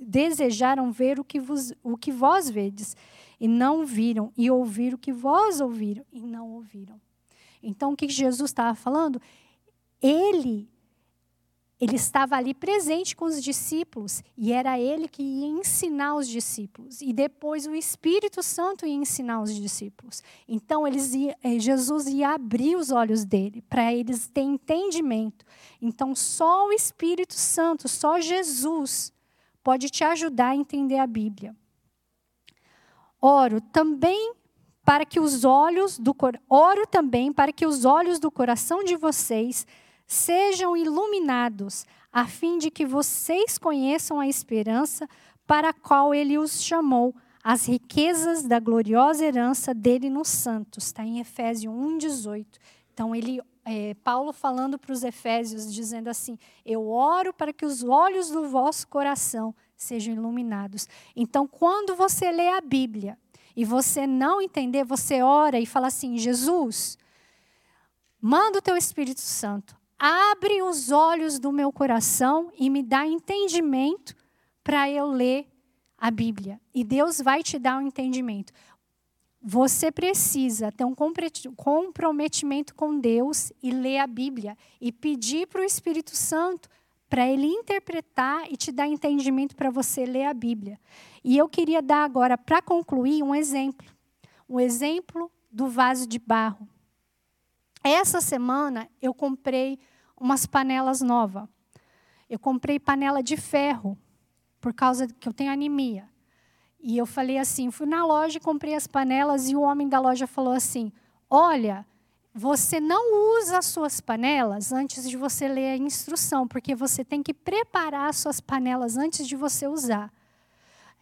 desejaram ver o que, vos, o que vós vedes, e não viram, e ouvir o que vós ouviram, e não ouviram." Então, o que Jesus estava falando? Ele ele estava ali presente com os discípulos e era ele que ia ensinar os discípulos e depois o Espírito Santo ia ensinar os discípulos. Então eles ia, eh, Jesus ia abrir os olhos dele para eles terem entendimento. Então só o Espírito Santo, só Jesus pode te ajudar a entender a Bíblia. Oro também para que os olhos do oro também para que os olhos do coração de vocês sejam iluminados, a fim de que vocês conheçam a esperança para a qual ele os chamou, as riquezas da gloriosa herança dele nos santos. Está em Efésios 1,18. Então, ele, é, Paulo falando para os Efésios, dizendo assim: Eu oro para que os olhos do vosso coração sejam iluminados. Então, quando você lê a Bíblia e você não entender, você ora e fala assim: Jesus, manda o teu Espírito Santo abre os olhos do meu coração e me dá entendimento para eu ler a Bíblia. E Deus vai te dar um entendimento. Você precisa ter um comprometimento com Deus e ler a Bíblia e pedir para o Espírito Santo para ele interpretar e te dar entendimento para você ler a Bíblia. E eu queria dar agora, para concluir, um exemplo. Um exemplo do vaso de barro. Essa semana eu comprei umas panelas novas. Eu comprei panela de ferro, por causa que eu tenho anemia. E eu falei assim, fui na loja, comprei as panelas e o homem da loja falou assim: "Olha, você não usa as suas panelas antes de você ler a instrução, porque você tem que preparar as suas panelas antes de você usar."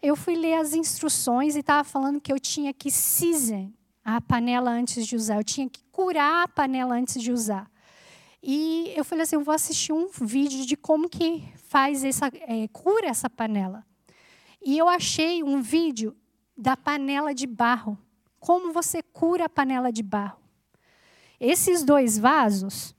Eu fui ler as instruções e estava falando que eu tinha que season a panela antes de usar, eu tinha que curar a panela antes de usar. E eu falei assim, eu vou assistir um vídeo de como que faz essa é, cura essa panela. E eu achei um vídeo da panela de barro, como você cura a panela de barro. Esses dois vasos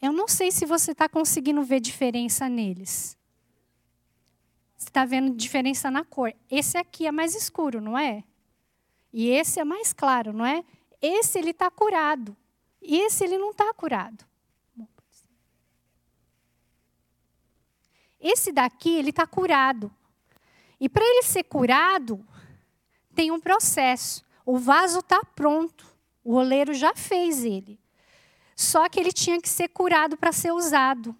Eu não sei se você está conseguindo ver diferença neles. Você está vendo diferença na cor. Esse aqui é mais escuro, não é? E esse é mais claro, não é? Esse ele está curado. E esse ele não está curado. Esse daqui ele está curado. E para ele ser curado, tem um processo. O vaso está pronto. O oleiro já fez ele. Só que ele tinha que ser curado para ser usado.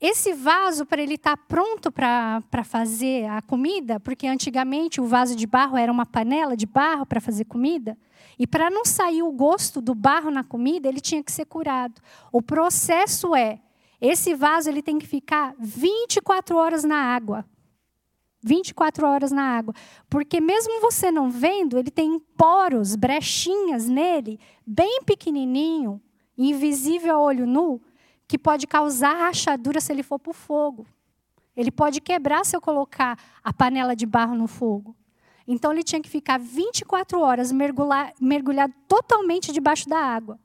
Esse vaso, para ele estar tá pronto para fazer a comida, porque antigamente o vaso de barro era uma panela de barro para fazer comida, e para não sair o gosto do barro na comida, ele tinha que ser curado. O processo é: esse vaso ele tem que ficar 24 horas na água. 24 horas na água. Porque mesmo você não vendo, ele tem poros, brechinhas nele, bem pequenininho, invisível a olho nu, que pode causar rachadura se ele for para o fogo. Ele pode quebrar se eu colocar a panela de barro no fogo. Então ele tinha que ficar 24 horas mergulhado totalmente debaixo da água.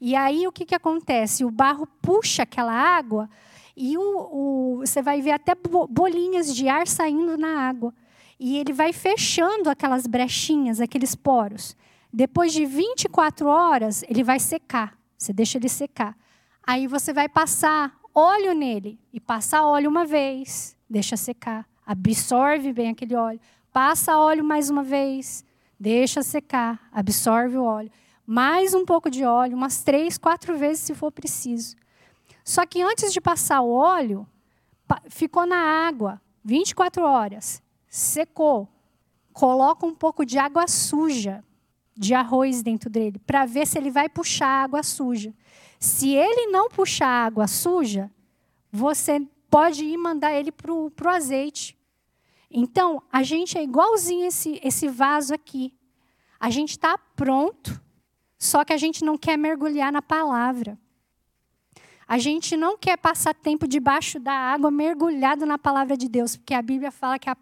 E aí o que, que acontece? O barro puxa aquela água e o, o, você vai ver até bolinhas de ar saindo na água. E ele vai fechando aquelas brechinhas, aqueles poros. Depois de 24 horas, ele vai secar. Você deixa ele secar. Aí você vai passar óleo nele. E passa óleo uma vez, deixa secar. Absorve bem aquele óleo. Passa óleo mais uma vez, deixa secar. Absorve o óleo. Mais um pouco de óleo, umas três, quatro vezes se for preciso. Só que antes de passar o óleo, ficou na água 24 horas, secou. Coloca um pouco de água suja de arroz dentro dele, para ver se ele vai puxar água suja. Se ele não puxar água suja, você pode ir mandar ele para o azeite. Então, a gente é igualzinho esse, esse vaso aqui. A gente está pronto, só que a gente não quer mergulhar na palavra. A gente não quer passar tempo debaixo da água, mergulhado na palavra de Deus, porque a Bíblia fala que a,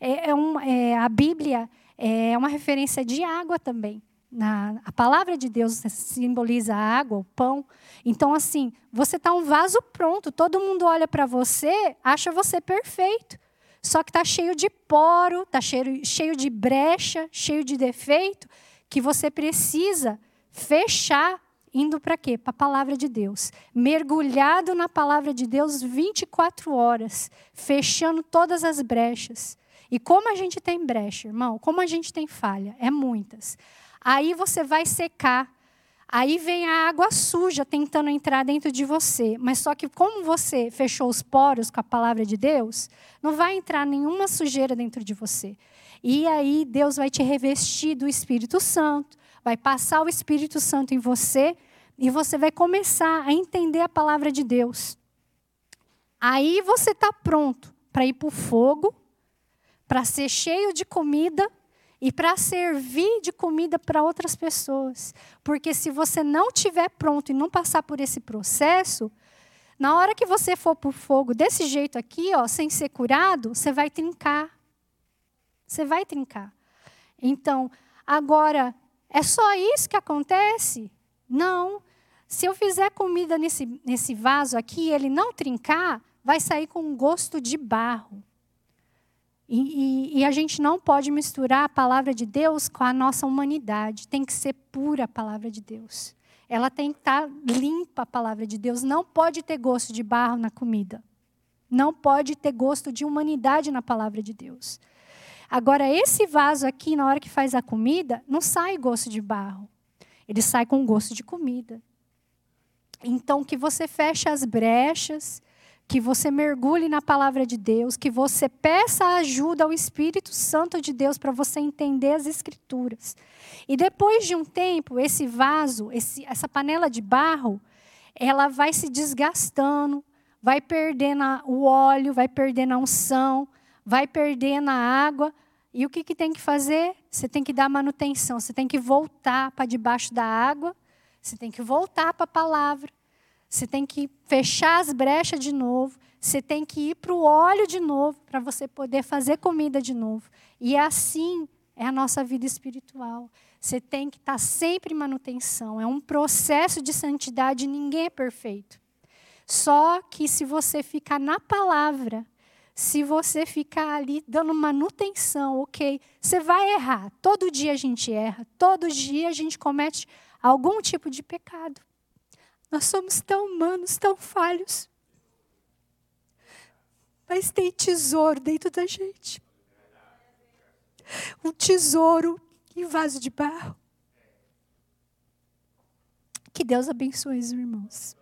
é, é um, é, a Bíblia é uma referência de água também. Na, a palavra de Deus simboliza a água, o pão. Então, assim, você está um vaso pronto, todo mundo olha para você, acha você perfeito. Só que está cheio de poro, está cheio, cheio de brecha, cheio de defeito, que você precisa fechar, indo para quê? Para a palavra de Deus. Mergulhado na palavra de Deus 24 horas, fechando todas as brechas. E como a gente tem brecha, irmão, como a gente tem falha, é muitas. Aí você vai secar. Aí vem a água suja tentando entrar dentro de você. Mas só que, como você fechou os poros com a palavra de Deus, não vai entrar nenhuma sujeira dentro de você. E aí Deus vai te revestir do Espírito Santo, vai passar o Espírito Santo em você e você vai começar a entender a palavra de Deus. Aí você está pronto para ir para o fogo, para ser cheio de comida e para servir de comida para outras pessoas. Porque se você não estiver pronto e não passar por esse processo, na hora que você for para o fogo desse jeito aqui, ó, sem ser curado, você vai trincar. Você vai trincar. Então, agora, é só isso que acontece? Não. Se eu fizer comida nesse, nesse vaso aqui e ele não trincar, vai sair com um gosto de barro. E, e, e, a gente não pode misturar a palavra de Deus com a nossa humanidade. Tem que ser pura a palavra de Deus. Ela tem que estar limpa a palavra de Deus. Não pode ter gosto de barro na comida. Não pode ter gosto de humanidade na palavra de Deus. Agora, esse vaso aqui, na hora que faz a comida, não sai gosto de barro. Ele sai com gosto de comida. Então, que você feche as brechas que você mergulhe na palavra de Deus, que você peça ajuda ao Espírito Santo de Deus para você entender as Escrituras. E depois de um tempo, esse vaso, esse, essa panela de barro, ela vai se desgastando, vai perdendo o óleo, vai perdendo a unção, vai perdendo a água. E o que, que tem que fazer? Você tem que dar manutenção, você tem que voltar para debaixo da água, você tem que voltar para a palavra. Você tem que fechar as brechas de novo. Você tem que ir para o óleo de novo para você poder fazer comida de novo. E assim é a nossa vida espiritual. Você tem que estar tá sempre em manutenção. É um processo de santidade, ninguém é perfeito. Só que se você ficar na palavra, se você ficar ali dando manutenção, ok, você vai errar. Todo dia a gente erra, todo dia a gente comete algum tipo de pecado. Nós somos tão humanos, tão falhos. Mas tem tesouro dentro da gente. Um tesouro em vaso de barro. Que Deus abençoe os irmãos.